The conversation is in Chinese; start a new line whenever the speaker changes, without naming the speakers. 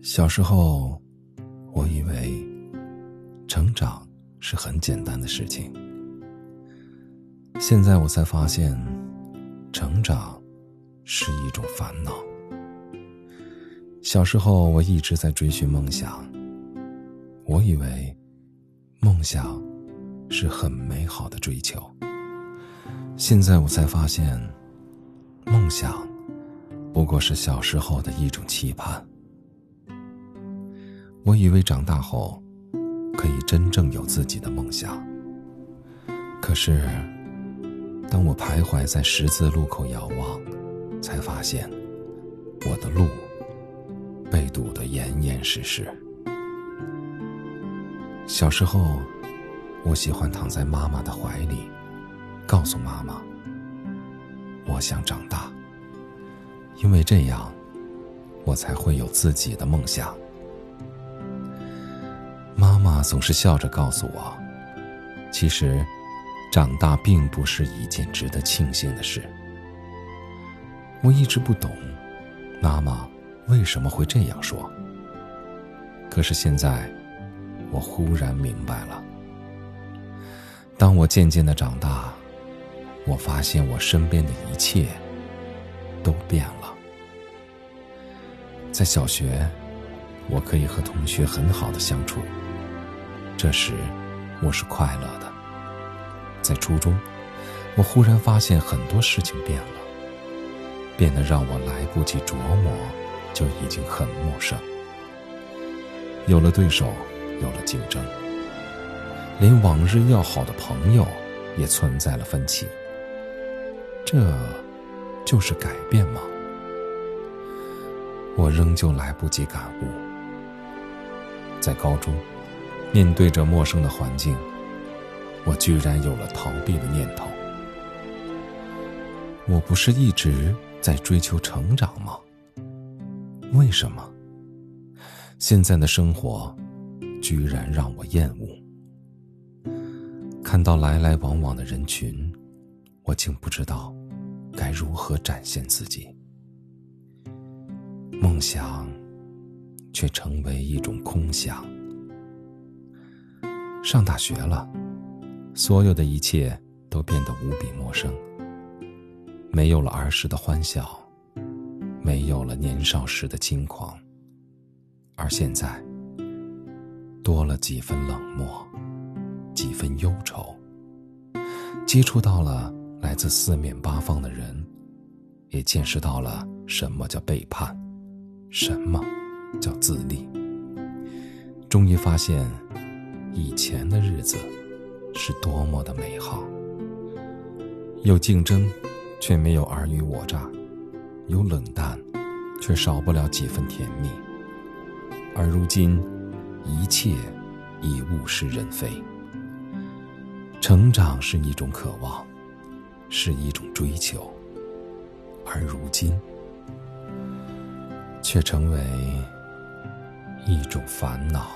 小时候，我以为成长是很简单的事情。现在我才发现，成长是一种烦恼。小时候，我一直在追寻梦想，我以为梦想是很美好的追求。现在我才发现，梦想不过是小时候的一种期盼。我以为长大后可以真正有自己的梦想，可是当我徘徊在十字路口遥望，才发现我的路被堵得严严实实。小时候，我喜欢躺在妈妈的怀里，告诉妈妈我想长大，因为这样我才会有自己的梦想。妈妈总是笑着告诉我：“其实，长大并不是一件值得庆幸的事。”我一直不懂，妈妈为什么会这样说。可是现在，我忽然明白了。当我渐渐的长大，我发现我身边的一切都变了。在小学，我可以和同学很好的相处。这时，我是快乐的。在初中，我忽然发现很多事情变了，变得让我来不及琢磨，就已经很陌生。有了对手，有了竞争，连往日要好的朋友也存在了分歧。这，就是改变吗？我仍旧来不及感悟。在高中。面对着陌生的环境，我居然有了逃避的念头。我不是一直在追求成长吗？为什么现在的生活居然让我厌恶？看到来来往往的人群，我竟不知道该如何展现自己。梦想却成为一种空想。上大学了，所有的一切都变得无比陌生。没有了儿时的欢笑，没有了年少时的轻狂，而现在多了几分冷漠，几分忧愁。接触到了来自四面八方的人，也见识到了什么叫背叛，什么叫自立。终于发现。以前的日子是多么的美好，有竞争，却没有尔虞我诈；有冷淡，却少不了几分甜蜜。而如今，一切已物是人非。成长是一种渴望，是一种追求，而如今，却成为一种烦恼。